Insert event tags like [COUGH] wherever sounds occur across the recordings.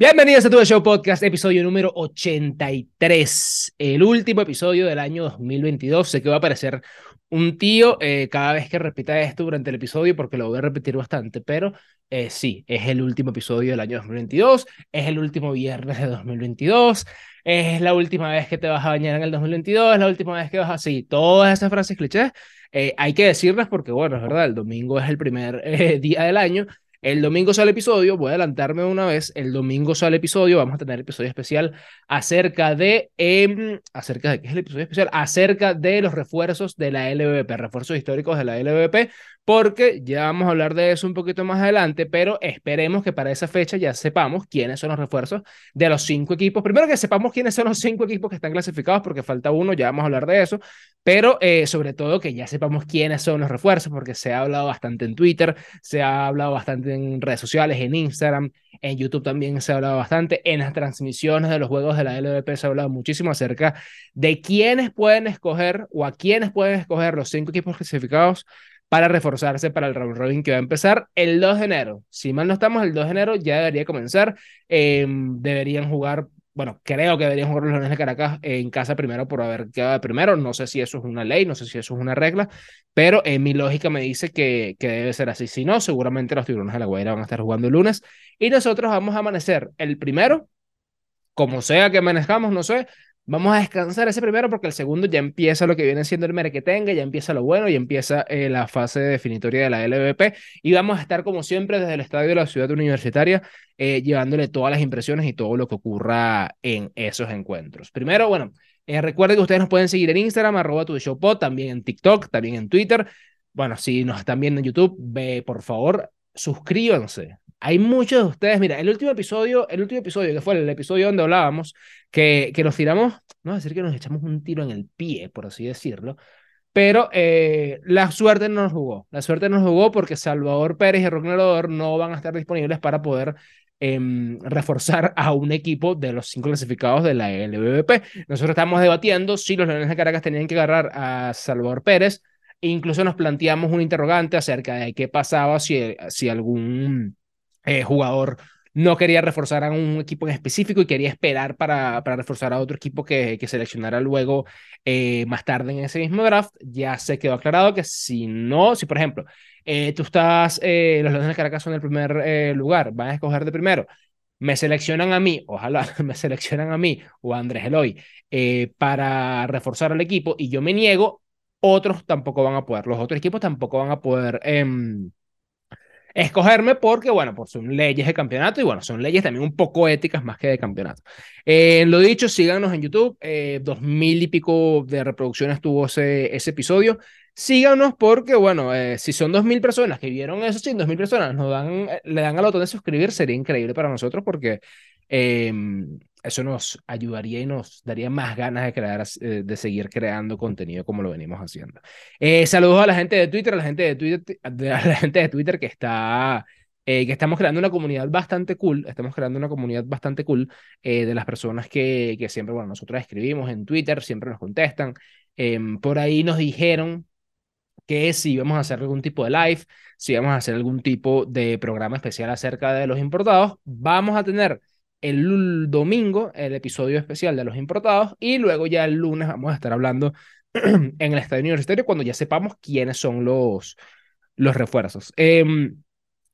Bienvenidos a Tu Show Podcast, episodio número 83, el último episodio del año 2022. Sé que va a aparecer un tío eh, cada vez que repita esto durante el episodio porque lo voy a repetir bastante, pero eh, sí, es el último episodio del año 2022, es el último viernes de 2022, es la última vez que te vas a bañar en el 2022, es la última vez que vas a... Sí, todas esas frases clichés eh, hay que decirlas porque, bueno, es verdad, el domingo es el primer [LAUGHS] día del año el domingo sale episodio, voy a adelantarme una vez, el domingo sale episodio, vamos a tener episodio especial acerca de, eh, acerca de, ¿qué es el episodio especial? Acerca de los refuerzos de la LVP, refuerzos históricos de la LVP, porque ya vamos a hablar de eso un poquito más adelante, pero esperemos que para esa fecha ya sepamos quiénes son los refuerzos de los cinco equipos. Primero que sepamos quiénes son los cinco equipos que están clasificados, porque falta uno, ya vamos a hablar de eso, pero eh, sobre todo que ya sepamos quiénes son los refuerzos, porque se ha hablado bastante en Twitter, se ha hablado bastante en redes sociales, en Instagram, en YouTube también se ha hablado bastante, en las transmisiones de los juegos de la LVP se ha hablado muchísimo acerca de quiénes pueden escoger o a quiénes pueden escoger los cinco equipos clasificados para reforzarse para el round robin que va a empezar el 2 de enero. Si mal no estamos, el 2 de enero ya debería comenzar. Em, deberían jugar, bueno, creo que deberían jugar los Leones de Caracas en casa primero por haber quedado primero. No sé si eso es una ley, no sé si eso es una regla, pero en mi lógica me dice que, que debe ser así. Si no, seguramente los tiburones de la Guaira van a estar jugando el lunes y nosotros vamos a amanecer el primero, como sea que manejamos, no sé, Vamos a descansar ese primero porque el segundo ya empieza lo que viene siendo el merequetengue, ya empieza lo bueno y empieza eh, la fase definitoria de la LVP. Y vamos a estar, como siempre, desde el estadio de la ciudad universitaria, eh, llevándole todas las impresiones y todo lo que ocurra en esos encuentros. Primero, bueno, eh, recuerden que ustedes nos pueden seguir en Instagram, arroba tu también en TikTok, también en Twitter. Bueno, si nos están viendo en YouTube, ve, por favor, suscríbanse, hay muchos de ustedes, mira, el último episodio, el último episodio que fue el episodio donde hablábamos, que, que nos tiramos, no a decir que nos echamos un tiro en el pie, por así decirlo, pero eh, la suerte no nos jugó. La suerte no nos jugó porque Salvador Pérez y Roque no van a estar disponibles para poder em, reforzar a un equipo de los cinco clasificados de la LVP. Nosotros estamos debatiendo si los Leones de Caracas tenían que agarrar a Salvador Pérez. E incluso nos planteamos un interrogante acerca de qué pasaba si, si algún eh, jugador no quería reforzar a un equipo en específico y quería esperar para, para reforzar a otro equipo que, que seleccionara luego eh, más tarde en ese mismo draft, ya se quedó aclarado que si no, si por ejemplo, eh, tú estás, los Leones de Caracas son el primer lugar, van a escoger de primero, me seleccionan a mí, ojalá [LAUGHS] me seleccionan a mí o Andrés Eloy para reforzar al equipo y yo me niego, otros tampoco van a poder, los otros equipos tampoco van a poder... Escogerme porque, bueno, pues son leyes de campeonato y, bueno, son leyes también un poco éticas más que de campeonato. Eh, lo dicho, síganos en YouTube, eh, dos mil y pico de reproducciones tuvo ese, ese episodio. Síganos porque, bueno, eh, si son dos mil personas que vieron eso, si dos mil personas nos dan, le dan al botón de suscribir, sería increíble para nosotros porque em, eso nos ayudaría y nos daría más ganas de crear, eh, de seguir creando contenido como lo venimos haciendo. Eh, saludos a la gente de Twitter, a la gente de Twitter, a la [LAUGHS] gente de Twitter que está, eh, que estamos creando una comunidad bastante cool, estamos creando una comunidad bastante cool de las personas que, que siempre, bueno, nosotros escribimos en Twitter, siempre nos contestan. Em, por ahí nos dijeron que si íbamos a hacer algún tipo de live, si íbamos a hacer algún tipo de programa especial acerca de los importados, vamos a tener el domingo el episodio especial de los importados y luego ya el lunes vamos a estar hablando [CLEARS THROAT] en el estadio universitario cuando ya sepamos quiénes son los, los refuerzos. Em,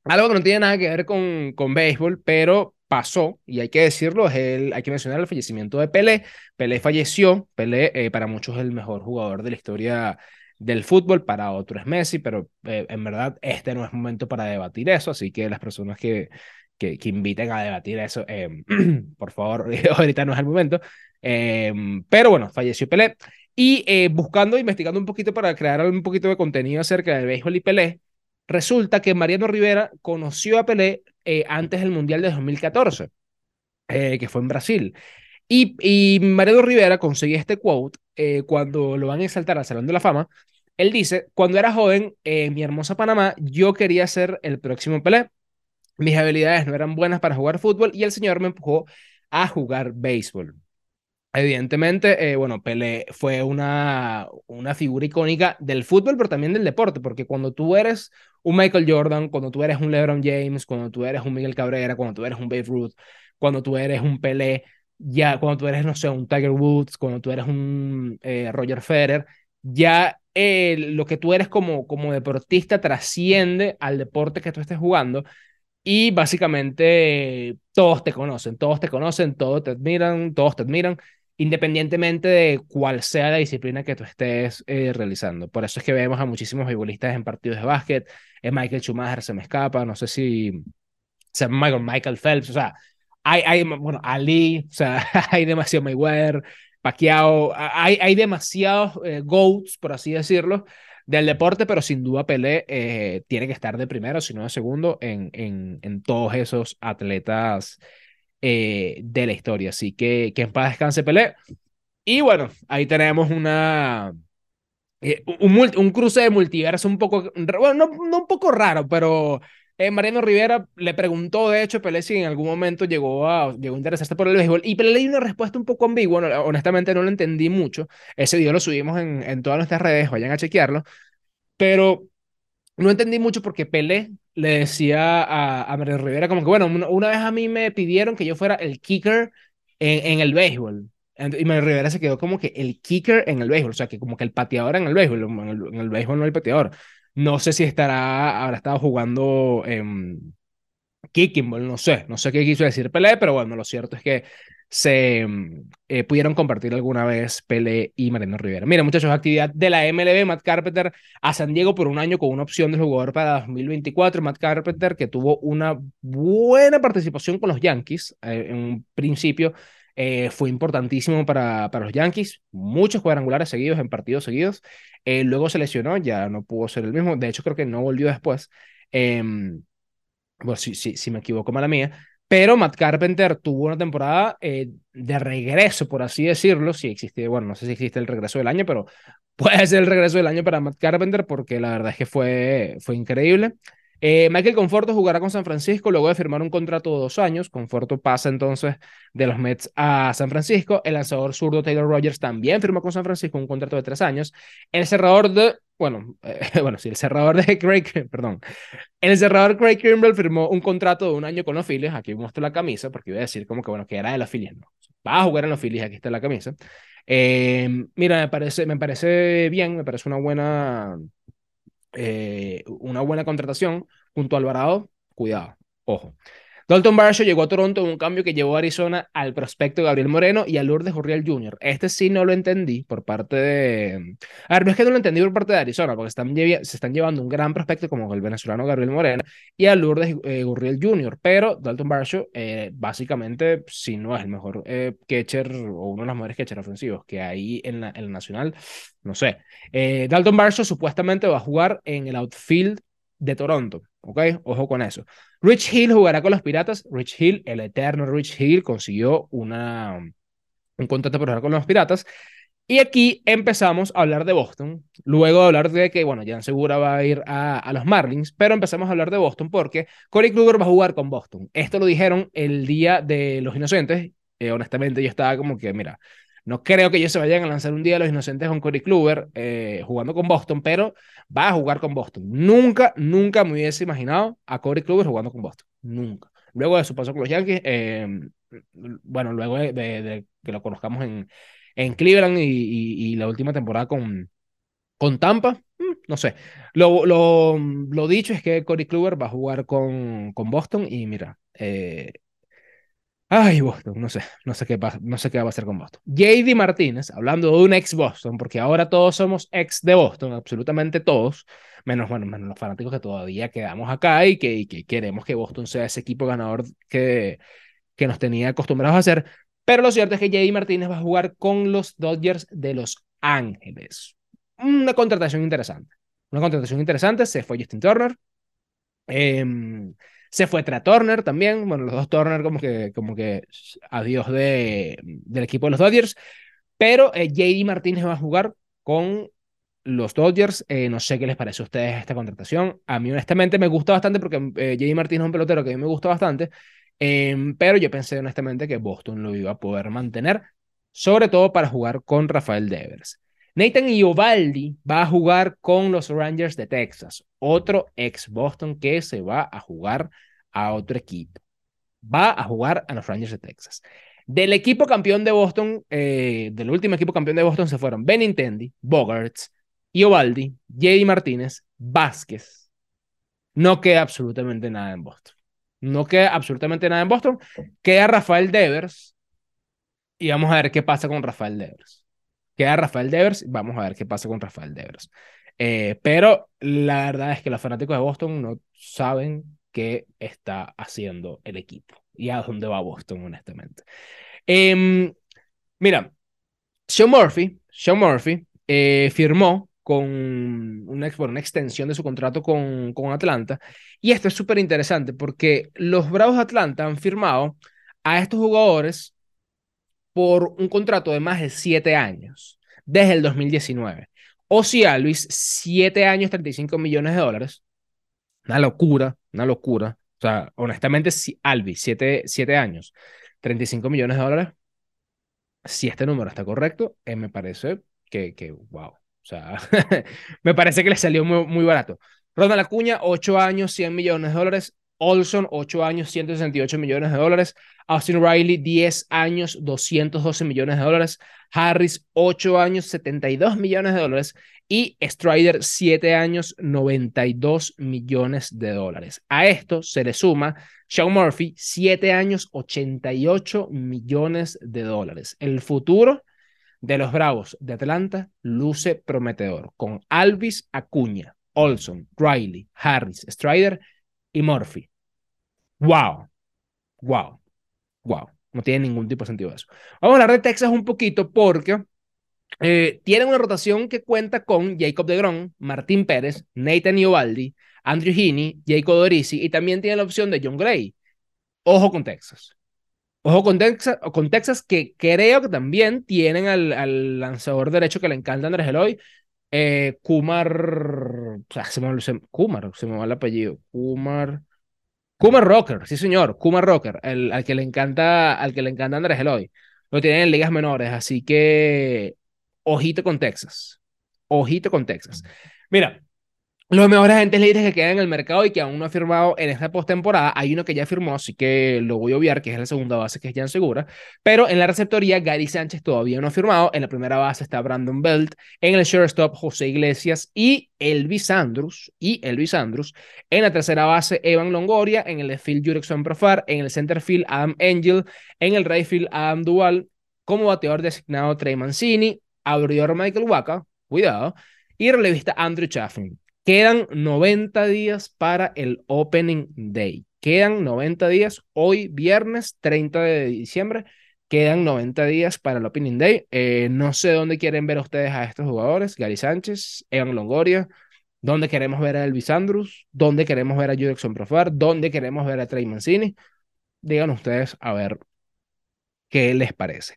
algo que no tiene nada que ver con, con béisbol, pero pasó, y hay que decirlo, es el, hay que mencionar el fallecimiento de Pelé. Pelé falleció, Pelé eh, para muchos es el mejor jugador de la historia del fútbol, para otros es Messi, pero eh, en verdad este no es momento para debatir eso, así que las personas que, que, que inviten a debatir eso. Em, [CLEARS THROAT] por favor, [LAUGHS] ahorita no es el momento. Em, pero bueno, falleció Pelé. Y eh, buscando, investigando un poquito para crear un poquito de contenido acerca de béisbol y Pelé, resulta que Mariano Rivera conoció a Pelé eh, antes del Mundial de 2014, eh, que fue en Brasil. Y, y Mariano Rivera consiguió este quote cuando lo van a exaltar al Salón de la Fama. Él dice, cuando era joven, en mi hermosa Panamá, yo quería ser el próximo Pelé mis habilidades no eran buenas para jugar fútbol y el señor me empujó a jugar béisbol. Evidentemente, eh, bueno, Pelé fue una, una figura icónica del fútbol, pero también del deporte, porque cuando tú eres un Michael Jordan, cuando tú eres un LeBron James, cuando tú eres un Miguel Cabrera, cuando tú eres un Babe Ruth, cuando tú eres un Pelé, ya cuando tú eres, no sé, un Tiger Woods, cuando tú eres un eh, Roger Federer, ya eh, lo que tú eres como, como deportista trasciende al deporte que tú estés jugando y básicamente todos te conocen, todos te conocen, todos te admiran, todos te admiran, independientemente de cuál sea la disciplina que tú estés eh, realizando. Por eso es que vemos a muchísimos futbolistas en partidos de básquet, Michael Schumacher se me escapa, no sé si se Michael, Michael Phelps, o sea, hay, hay, bueno, Ali, o sea, [LAUGHS] hay demasiado Mayweather, Pacquiao, hay, hay demasiados eh, GOATs, por así decirlo, del deporte, pero sin duda Pelé eh, tiene que estar de primero, si no de segundo, en, en, en todos esos atletas eh, de la historia. Así que que en paz descanse Pelé. Y bueno, ahí tenemos una... un, un, cruce de multiverso un poco, bueno, no, no un poco raro, pero eh, Mariano Rivera le preguntó, de hecho, Pelé si en algún momento llegó a, llegó a interesarse por el béisbol. Y Pelé le dio una respuesta un poco ambigua. honestamente, no lo entendí mucho. Ese video lo subimos en, en todas nuestras redes, vayan a chequearlo. Pero no entendí mucho porque Pelé le decía a, a Mariano Rivera como que, bueno, una, vez a mí me pidieron que yo fuera el kicker en, en el béisbol. Y Mariano Rivera se quedó como que el kicker en el béisbol, o sea, que como que el pateador en el béisbol, en el, en el béisbol no el pateador. No sé si estará, habrá estado jugando en Kicking Ball, no sé, no sé qué quiso decir Pelé, pero bueno, lo cierto es que se eh, pudieron compartir alguna vez Pelé y Mariano Rivera. Mira, muchachos, actividad de la MLB, Matt Carpenter a San Diego por un año con una opción de jugador para 2024. Matt Carpenter que tuvo una buena participación con los Yankees eh, en un principio. Eh, fue importantísimo para, para los Yankees, muchos cuadrangulares seguidos en partidos seguidos. Eh, luego se lesionó, ya no pudo ser el mismo. De hecho, creo que no volvió después. Eh, bueno, si, si, si me equivoco, mala mía. Pero Matt Carpenter tuvo una temporada eh, de regreso, por así decirlo. Si existe, bueno, no sé si existe el regreso del año, pero [LAUGHS] puede ser el regreso del año para Matt Carpenter porque la verdad es que fue, fue increíble. Eh, Michael Conforto jugará con San Francisco luego de firmar un contrato de dos años. Conforto pasa entonces de los Mets a San Francisco. El lanzador zurdo Taylor Rogers también firmó con San Francisco un contrato de tres años. El cerrador de, bueno, eh, [LAUGHS] bueno, sí, el cerrador de [LAUGHS] Craig, perdón. El cerrador Craig Kimbrell firmó un contrato de un año con los Phillies. Aquí muestro la camisa porque iba a decir como que, bueno, que era de los Phillies. No, va a jugar en los Phillies, aquí está la camisa. Eh, mira, me parece, me parece bien, me parece una buena eh, una buena contratación junto a Alvarado, cuidado, ojo. Dalton Varsho llegó a Toronto en un cambio que llevó a Arizona al prospecto Gabriel Moreno y a Lourdes Jurriel Jr. Este sí no lo entendí por parte de... A ver, no es que no lo entendí por parte de Arizona, porque están se están llevando un gran prospecto como el venezolano Gabriel Moreno y a Lourdes eh, Gurriel Jr., pero Dalton Varsho eh, básicamente, si no es el mejor eh, catcher o uno de los mejores catchers ofensivos que hay en la, en Nacional, no sé. Eh, Dalton Varsho supuestamente va a jugar en el outfield de Toronto, ¿ok? Ojo con eso. Rich Hill jugará con los Piratas. Rich Hill, el eterno Rich Hill, consiguió una, un contrato para jugar con los Piratas. Y aquí empezamos a hablar de Boston, luego de hablar de que, bueno, Jan Segura va a ir a, los Marlins, pero empezamos a hablar de Boston porque Corey Kluber va a jugar con Boston. Esto lo dijeron el día de los inocentes. Eh, honestamente, yo estaba como que, mira, no creo que ellos se vayan a lanzar un día a los inocentes con Corey Kluber eh, jugando con Boston, pero va a jugar con Boston. Nunca, nunca me hubiese imaginado a Corey Kluber jugando con Boston. Nunca. Luego de su paso con los Yankees, eh, bueno, luego de, que lo conozcamos en, en Cleveland y, la última temporada con, con Tampa, mm, no sé. Lo, dicho es que Corey Kluber va a jugar con, con Boston y mira, eh, Ay, Boston, no sé, no sé qué pasa, no sé qué va a hacer con Boston. JD Martínez, hablando de un ex Boston, porque ahora todos somos ex de Boston, absolutamente todos, menos, bueno, menos los fanáticos que todavía quedamos acá y que, que queremos que Boston sea ese equipo ganador que, que nos tenía acostumbrados a hacer. Pero lo cierto es que JD Martínez va a jugar con los Dodgers de Los Ángeles. Una contratación interesante. Una contratación interesante. Se fue Justin Turner. Eh, se fue Tra Turner también. Bueno, los dos Turner como que, como que adiós de, del equipo de los Dodgers. Pero eh, JD Martínez va a jugar con los Dodgers. Eh, no sé qué les parece a ustedes esta contratación. A mí honestamente me gusta bastante porque eh, JD Martínez es un pelotero que a mí me gusta bastante. Em, pero yo pensé honestamente que Boston lo iba a poder mantener, sobre todo para jugar con Rafael Devers. Nathan Iovaldi va a jugar con los Rangers de Texas, otro ex Boston que se va a jugar a otro equipo. va a jugar a los Rangers de Texas. Del equipo campeón de Boston, eh, del último equipo campeón de Boston se fueron Benintendi, Bogarts, Iovaldi, JD Martínez, Vázquez. No queda absolutamente nada en Boston. No queda absolutamente nada en Boston. Queda Rafael Devers. Y vamos a ver qué pasa con Rafael Devers. Queda Rafael Devers. Vamos a ver qué pasa con Rafael Devers. Eh, pero la verdad es que los fanáticos de Boston no saben qué está haciendo el equipo y a dónde va Boston, honestamente. Em, mira, Sean Murphy, Sean Murphy eh, firmó con una, extensión de su contrato con, con Atlanta. Y esto es súper interesante porque los Bravos de Atlanta han firmado a estos jugadores por un contrato de más de siete años, desde el 2019. O si Luis, siete años, 35 millones de dólares. Una locura, una locura. O sea, honestamente, si siete, siete años, 35 millones de dólares, si este número está correcto, eh, me parece que, que, wow, o sea, [LAUGHS] me parece que le salió muy, muy barato. Ronald Acuña, 8 años, 100 millones de dólares. Olson, 8 años, 168 millones de dólares. Austin Riley, 10 años, 212 millones de dólares. Harris, 8 años, 72 millones de dólares. Y Strider, 7 años, 92 millones de dólares. A esto se le suma Sean Murphy, 7 años, 88 millones de dólares. El futuro de los Bravos de Atlanta luce prometedor, con Alvis Acuña, Olson, Riley, Harris, Strider y Murphy. ¡Wow! ¡Wow! ¡Wow! No tiene ningún tipo de sentido eso. Vamos a hablar de Texas un poquito porque eh, tienen una rotación que cuenta con Jacob DeGrom, Martín Pérez, Nathan Iovaldi, Andrew Heaney, Jacob Dorisi y también tiene la opción de John Gray. Ojo con Texas. Ojo con Texas, con Texas, que creo que también tienen al, lanzador derecho que le encanta Andrés Eloy, eh, Kumar, se me, se, Kumar, se me va el apellido, Kumar, Kumar Rocker, sí señor, Kumar Rocker, el, al que le encanta, al que le encanta Andrés Eloy. Lo tienen en ligas menores, así que ojito con Texas, ojito con Texas. Mira, los mejores agentes libres que quedan en el mercado y que aún no ha firmado en esta postemporada, hay uno que ya firmó, así que lo voy a obviar, que es la segunda base, que es Jan Segura. Pero en la receptoría, Gary Sánchez todavía no ha firmado. En la primera base está Brandon Belt. En el shortstop, José Iglesias y Elvis Andrus. Y Elvis Andrus. En la tercera base, Evan Longoria. En el field, Jurickson Profar. En el center field, Adam Angel. En el right field, Adam Duval. Como bateador designado, Trey Mancini. Abridor Michael Waka. Cuidado. Y relevista Andrew Chaffin. Quedan 90 días para el Opening Day. Quedan 90 días, hoy viernes 30 de diciembre, quedan 90 días para el Opening Day. Eh, no sé dónde quieren ver ustedes a estos jugadores, Gary Sánchez, Evan Longoria, dónde queremos ver a Elvis Andrus, dónde queremos ver a Judson Profar, dónde queremos ver a Trey Mancini. Digan ustedes a ver qué les parece.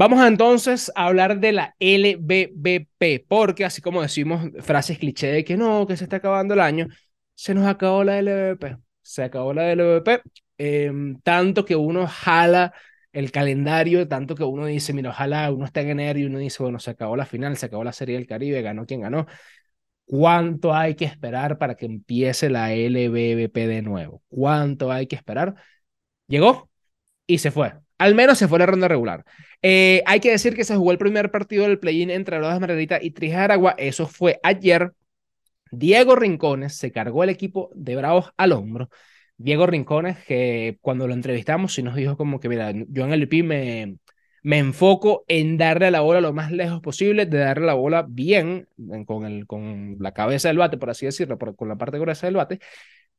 Vamos entonces a hablar de la LBBP, porque así como decimos frases cliché de que no, que se está acabando el año, se nos acabó la LBBP. Se acabó la LBBP, em, tanto que uno jala el calendario, tanto que uno dice, mira, ojalá uno está en enero y uno dice, bueno, se acabó la final, se acabó la Serie del Caribe, ganó quien ganó. ¿Cuánto hay que esperar para que empiece la LBBP de nuevo? ¿Cuánto hay que esperar? Llegó y se fue. Al menos se fue la ronda regular. Eh, hay que decir que se jugó el primer partido del play-in entre Rodas Margarita y Trijaragua. Eso fue ayer. Diego Rincones se cargó el equipo de Bravos al hombro. Diego Rincones, que cuando lo entrevistamos, sí nos dijo como que, mira, yo en el IP me, enfoco en darle la bola lo más lejos posible, de darle la bola bien, con la cabeza del bate, por así decirlo, con la parte gruesa del bate,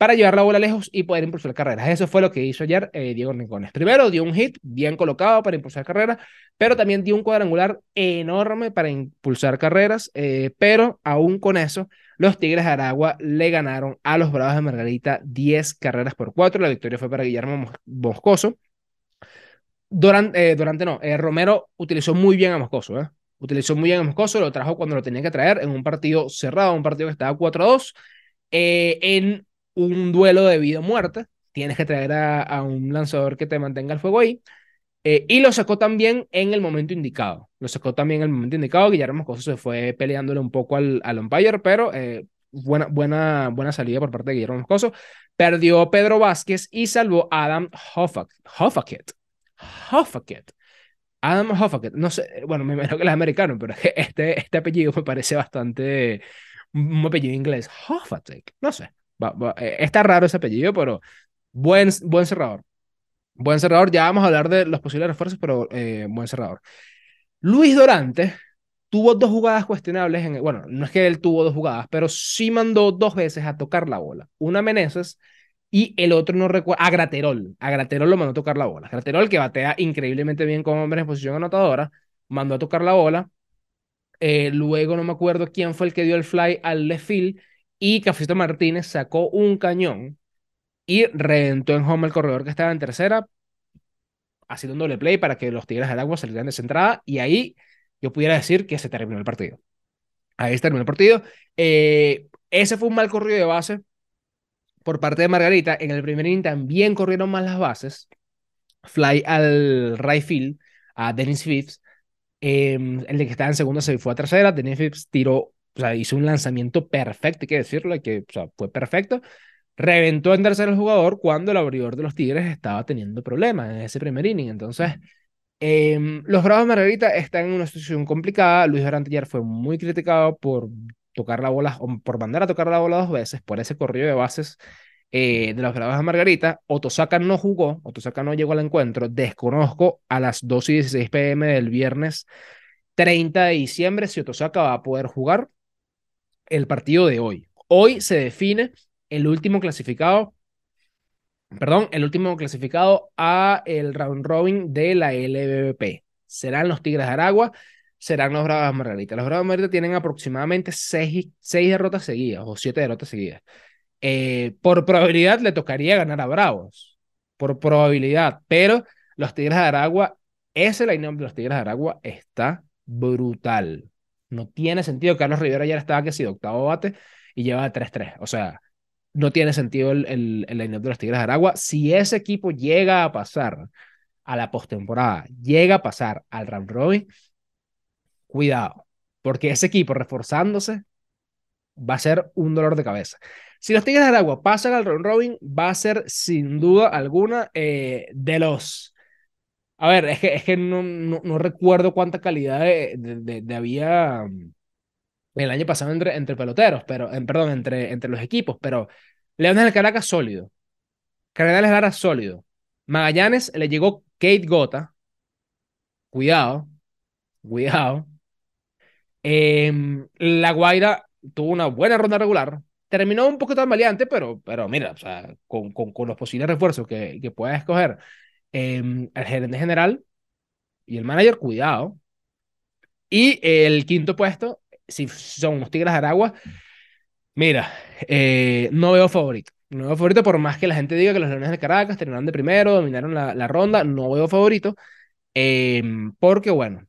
para llevar la bola lejos y poder impulsar carreras. Eso fue lo que hizo ayer eh, Diego Rincones. Primero dio un hit bien colocado para impulsar carreras, pero también dio un cuadrangular enorme para impulsar carreras, eh, pero aún con eso, los Tigres de Aragua le ganaron a los Bravos de Margarita 10 carreras por 4. La victoria fue para Guillermo Moscoso. Durante, eh, durante no, Romero utilizó muy bien a Moscoso, Utilizó muy bien a Moscoso, lo trajo cuando lo tenía que traer en un partido cerrado, un partido que estaba 4-2. en un duelo de vida o muerte, tienes que traer a, un lanzador que te mantenga el fuego ahí. Eh, y lo sacó también en el momento indicado. Lo sacó también en el momento indicado. Guillermo Moscoso se fue peleándole un poco al, al umpire, pero eh, buena, buena, buena salida por parte de Guillermo Moscoso. Perdió Pedro Vázquez y salvó Adam Hoffaket. Hoffaket. Adam Hoffaket. No sé, bueno, me imagino que americano, pero este, este apellido me parece bastante un apellido inglés. Hoffaket. No sé. Eh, está raro ese apellido, pero buen, buen cerrador. Buen cerrador. Ya vamos a hablar de los posibles refuerzos, pero eh, buen cerrador. Luis Dorante tuvo dos jugadas cuestionables. En, bueno, no es que él tuvo dos jugadas, pero sí mandó dos veces a tocar la bola. Una a Meneses y el otro no recuerdo. A Graterol. A Graterol lo mandó a tocar la bola. Graterol, que batea increíblemente bien con hombres en posición anotadora, mandó a tocar la bola. Eh, luego no me acuerdo quién fue el que dio el fly al left field y Cafito Martínez sacó un cañón y reventó en home el corredor que estaba en tercera, haciendo un doble play para que los Tigres del Agua salieran de esa entrada y ahí yo pudiera decir que se terminó el partido. Ahí se terminó el partido. Eh, ese fue un mal corrido de base por parte de Margarita. En el primer inning también corrieron más las bases. Fly al right field a Dennis Phipps. Em, el de que estaba en segunda se fue a tercera. Dennis Phipps tiró, o sea, hizo un lanzamiento perfecto, hay que decirlo, que o sea, fue perfecto. Reventó en tercer el jugador cuando el abridor de los Tigres estaba teniendo problemas en ese primer inning. Entonces, em, los Bravos de Margarita están en una situación complicada. Luis Durante fue muy criticado por tocar la bola, por mandar a tocar la bola dos veces, por ese corrido de bases eh, de los Bravos de Margarita. Otosaka no jugó, Otosaka no llegó al encuentro. Desconozco a las 2 y 16 pm del viernes 30 de diciembre si Otosaka va a poder jugar el partido de hoy. Hoy se define el último clasificado, perdón, el último clasificado a el round robin de la LBP. Serán los Tigres de Aragua, serán los Bravos Margarita. Los Bravos Margarita tienen aproximadamente seis, seis derrotas seguidas o siete derrotas seguidas. Eh, por probabilidad le tocaría ganar a Bravos, por probabilidad, pero los Tigres de Aragua, ese line-up de los Tigres de Aragua está brutal. No tiene sentido. Carlos Rivera ya estaba que octavo bate y lleva 3-3. O sea, no tiene sentido el, el, el line de los Tigres de Aragua. Si ese equipo llega a pasar a la postemporada, llega a pasar al round robin, cuidado, porque ese equipo reforzándose va a ser un dolor de cabeza. Si los Tigres de Aragua pasan al round robin, va a ser sin duda alguna eh, de los... A ver, es que, es que no, no, recuerdo cuánta calidad de, de, había el año pasado entre, entre peloteros, pero, perdón, entre, entre los equipos, pero Leones del Caracas sólido, Cardenales Lara sólido, Magallanes le llegó Kate Gota, cuidado, cuidado. Em, la Guaira tuvo una buena ronda regular, terminó un poco tan valiente, pero, pero mira, o sea, con, con, con los posibles refuerzos que, que pueda escoger em, el gerente general y el manager, cuidado. Y el quinto puesto si son los Tigres de Aragua, mira, eh, no veo favorito. No veo favorito por más que la gente diga que los Leones de Caracas terminaron de primero, dominaron la, ronda, no veo favorito, em, porque bueno,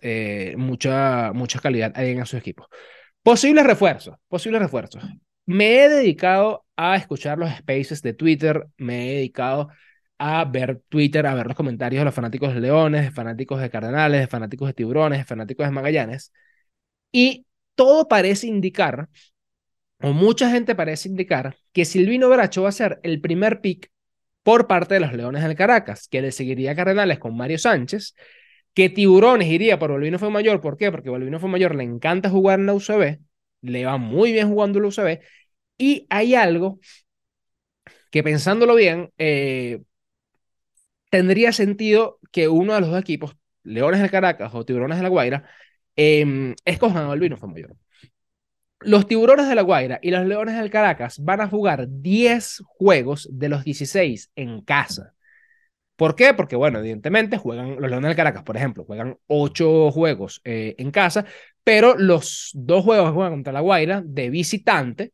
eh, mucha, mucha calidad hay en esos equipos. Posibles refuerzos, posibles refuerzos. Me he dedicado a escuchar los spaces de Twitter, me he dedicado a ver Twitter, a ver los comentarios de los fanáticos de Leones, fanáticos de Cardenales, de fanáticos de Tiburones, fanáticos de Magallanes. Y todo parece indicar, o mucha gente parece indicar, que Silvino Bracho va a ser el primer pick por parte de los Leones del Caracas, que le seguiría Cardenales con Mario Sánchez, que Tiburones iría por Balvino fue mayor, ¿por qué? Porque Balvino fue mayor le encanta jugar en la UCB, le va muy bien jugando en la UCB, y hay algo que pensándolo bien, eh, tendría sentido que uno de los dos equipos, Leones del Caracas o Tiburones de la Guaira, eh, escojan a Balvino fue mayor. Los tiburones de La Guaira y los leones del Caracas van a jugar 10 juegos de los 16 en casa. ¿Por qué? Porque, bueno, evidentemente juegan los Leones del Caracas, por ejemplo, juegan 8 juegos eh, en casa, pero los dos juegos que juegan contra La Guaira de visitante,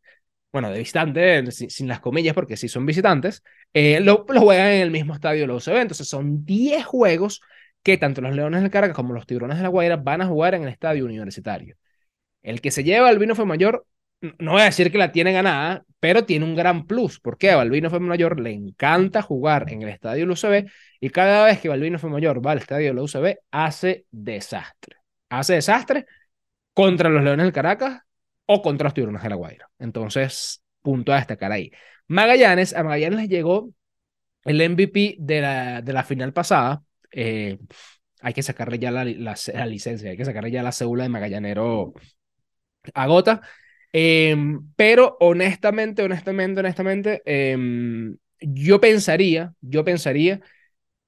bueno, de visitante sin, las comillas, porque sí son visitantes, eh, lo, juegan en el mismo estadio de los eventos. Entonces son 10 juegos que tanto los Leones del Caracas como los Tiburones de la Guaira van a jugar en el estadio universitario. El que se lleva al Vino fue mayor, no voy a decir que la tiene ganada, pero tiene un gran plus. porque A Balvino fue mayor le encanta jugar en el estadio UCB y cada vez que Balvino fue mayor va al estadio de la UCB hace desastre. Hace desastre contra los Leones del Caracas. O contra los tiburones de la Guaira. Entonces, punto a destacar ahí. Magallanes, a Magallanes les llegó el MVP de la, de la final pasada. Eh, hay que sacarle ya la, la, licencia, hay que sacarle ya la cédula de Magallanero a Gota. Em, pero honestamente, honestamente, honestamente, em, yo pensaría, yo pensaría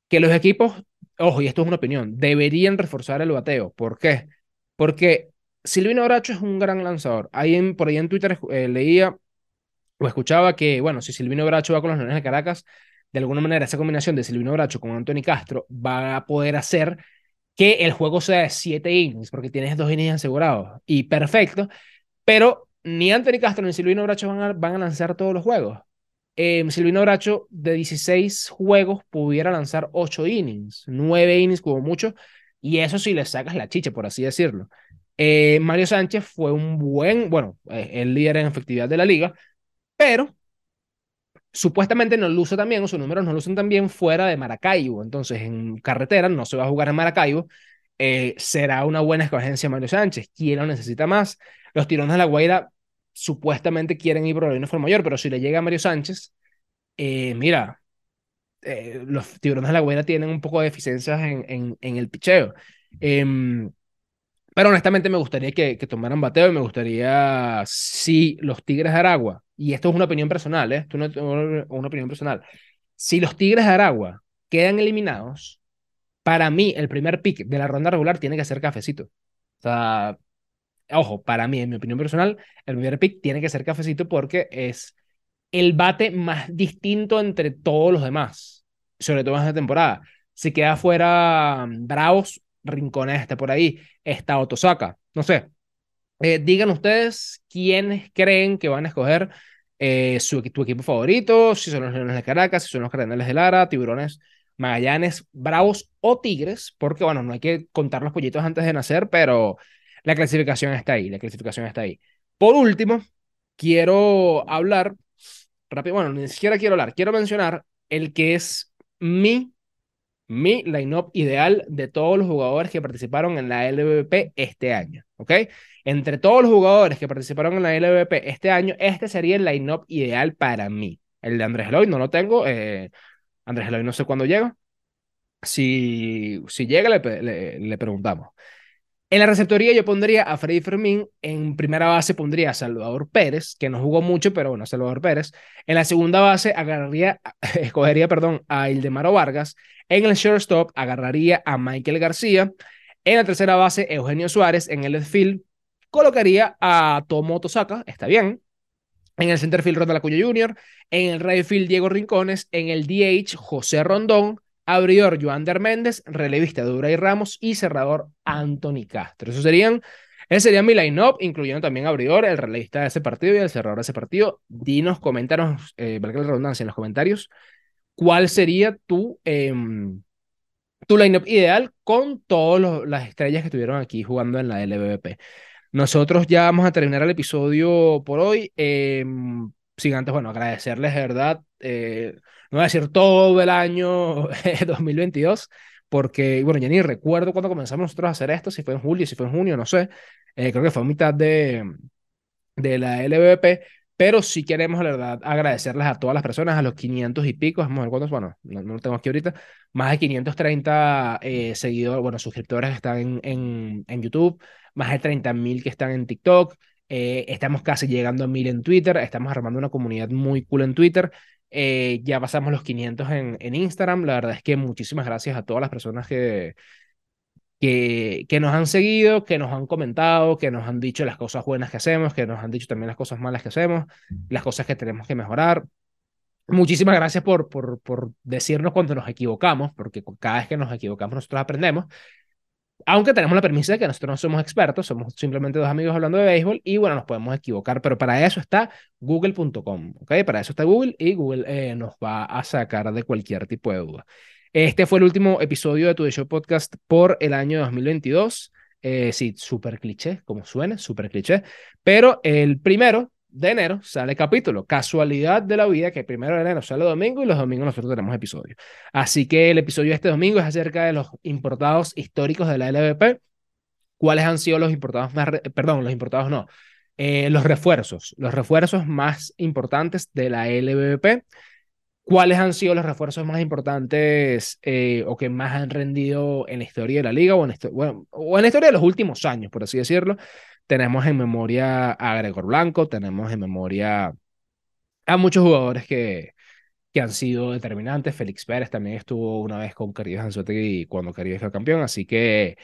que los equipos, ojo, y esto es una opinión, deberían reforzar el bateo. ¿Por qué? Porque Silvino Bracho es un gran lanzador. Ahí por ahí en Twitter eh, leía o escuchaba que, bueno, si Silvino Bracho va con los Leones de Caracas, de alguna manera esa combinación de Silvino Bracho con Anthony Castro va a poder hacer que el juego sea de siete innings, porque tienes dos innings asegurados. Y perfecto, pero ni Anthony Castro ni Silvino Bracho van a, lanzar todos los juegos. Eh, Silvino Bracho de 16 juegos pudiera lanzar 8 innings, 9 innings como mucho, y eso sí le sacas la chicha, por así decirlo. Eh, Mario Sánchez fue un buen, bueno, eh, el líder en efectividad de la liga, pero supuestamente no luce también, o sus números no lucen también fuera de Maracaibo. Entonces, en carretera no se va a jugar en Maracaibo. Eh, será una buena escogencia Mario Sánchez. ¿Quién lo necesita más? Los tirones de la Guaira supuestamente quieren ir por el uniforme mayor, pero si le llega a Mario Sánchez, mira, los tiburones de la Guaira tienen un poco de deficiencias en, en, en el picheo. Pero honestamente me gustaría que, que tomaran bateo y me gustaría, si los Tigres de Aragua, y esto es una opinión personal, ¿eh? esto es una, una opinión personal, si los Tigres de Aragua quedan eliminados, para mí el primer pick de la ronda regular tiene que ser cafecito. O sea, ojo, para mí, en mi opinión personal, el primer pick tiene que ser cafecito porque es el bate más distinto entre todos los demás, sobre todo en esta temporada. Si queda fuera mm, Bravos, rincones está por ahí, está Otosaka, no sé. Eh, digan ustedes quiénes creen que van a escoger eh, su, tu equipo favorito, si son los Leones de Caracas, si son los Cardenales de Lara, Tiburones, Magallanes, Bravos o Tigres, porque bueno, no hay que contar los pollitos antes de nacer, pero la clasificación está ahí, la clasificación está ahí. Por último, quiero hablar, rápido, bueno, ni siquiera quiero hablar, quiero mencionar el que es mi mi line-up ideal de todos los jugadores que participaron en la LVP este año, ¿ok? Entre todos los jugadores que participaron en la LVP este año, este sería el line-up ideal para mí. El de Andrés Eloy no lo tengo, eh, Andrés Eloy no sé cuándo llega. Si, si llega, le, le preguntamos. En la receptoría yo pondría a Freddy Fermín, en primera base pondría a Salvador Pérez, que no jugó mucho, pero bueno, Salvador Pérez. En la segunda base agarraría, [LAUGHS] escogería, perdón, a Ildemaro Vargas. En el shortstop agarraría a Michael García. En la tercera base, Eugenio Suárez. En el left field colocaría a Tomo Tosaka, está bien. En el center field, Ronda Lacuña Jr. En el right field, Diego Rincones. En el DH, José Rondón abridor Joander Méndez, relevista Duray Ramos y cerrador Anthony Castro. Eso serían, ese sería mi line-up, incluyendo también abridor, el relevista de ese partido y el cerrador de ese partido. Dinos, coméntanos, eh, valga la redundancia en los comentarios, cuál sería tu, em, tu line-up ideal con todas las estrellas que estuvieron aquí jugando en la LBBP. Nosotros ya vamos a terminar el episodio por hoy. Eh, sin antes, bueno, agradecerles de verdad. Eh, no voy a decir todo el año [LAUGHS] 2022, porque, bueno, ya ni recuerdo cuándo comenzamos nosotros a hacer esto, si fue en julio, si fue en junio, no sé. Eh, creo que fue a mitad de, de la LVP, pero sí queremos, la verdad, agradecerles a todas las personas, a los 500 y pico, vamos a ver cuántos, bueno, no, lo tengo aquí ahorita, más de 530 eh, seguidores, bueno, suscriptores que están en, en, en YouTube, más de 30 mil que están en TikTok, eh, estamos casi llegando a mil en Twitter, estamos armando una comunidad muy cool en Twitter. Eh, ya pasamos los 500 en, en Instagram. La verdad es que muchísimas gracias a todas las personas que, que, que nos han seguido, que nos han comentado, que nos han dicho las cosas buenas que hacemos, que nos han dicho también las cosas malas que hacemos, las cosas que tenemos que mejorar. Muchísimas gracias por, por, por decirnos cuando nos equivocamos, porque cada vez que nos equivocamos nosotros aprendemos. Aunque tenemos la premisa de que nosotros no somos expertos, somos simplemente dos amigos hablando de béisbol y bueno, nos podemos equivocar, pero para eso está google.com, ¿ok? Para eso está Google y Google eh, nos va a sacar de cualquier tipo de duda. Este fue el último episodio de Tu Show Podcast por el año 2022. Eh, sí, súper cliché, como suene, súper cliché, pero el primero de enero sale capítulo. Casualidad de la vida que primero de enero sale domingo y los domingos nosotros tenemos episodio. Así que el episodio de este domingo es acerca de los importados históricos de la LVP. ¿Cuáles han sido los importados más, perdón, los importados no, Eh, los refuerzos, los refuerzos más importantes de la LVP. ¿Cuáles han sido los refuerzos más importantes eh, o que más han rendido en la historia de la liga o en, bueno, o en la historia de los últimos años, por así decirlo? Tenemos en memoria a Gregor Blanco, tenemos en memoria a muchos jugadores que, que han sido determinantes. Félix Pérez también estuvo una vez con Caribe Anzotegui cuando Caribe fue campeón, así que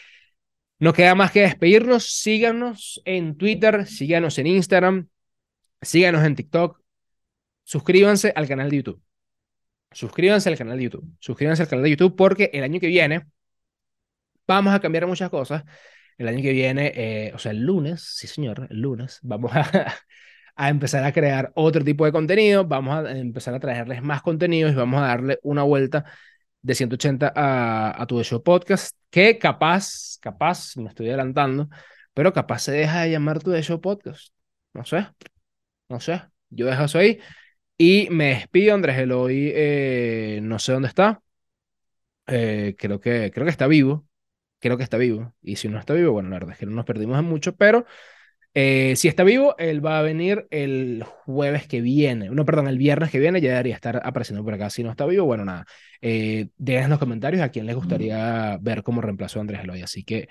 no queda más que despedirnos. Síganos en Twitter, síganos en Instagram, síganos en TikTok, suscríbanse al canal de YouTube. Suscríbanse al canal de YouTube. Suscríbanse al canal de YouTube porque el año que viene vamos a cambiar muchas cosas. El año que viene, eh, o sea, el lunes, sí señor, el lunes, vamos a, [LAUGHS] a empezar a crear otro tipo de contenido, vamos a empezar a traerles más contenidos y vamos a darle una vuelta de 180 a, a tu show podcast, que capaz, capaz, me estoy adelantando, pero capaz se deja de llamar tu show podcast. No sé, no sé, yo dejo eso ahí. Y me despido, Andrés Eloy, eh, no sé dónde está. Eh, creo, que, creo que está vivo. Creo que está vivo. Y si no está vivo, bueno, la verdad es que no nos perdimos en mucho, pero eh, si está vivo, él va a venir el jueves que viene. No, perdón, el viernes que viene ya debería estar apareciendo por acá. Si no está vivo, bueno, nada. Eh, dejen en los comentarios a quién les gustaría ver cómo reemplazó a Andrés Eloy. Así que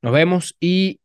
nos vemos y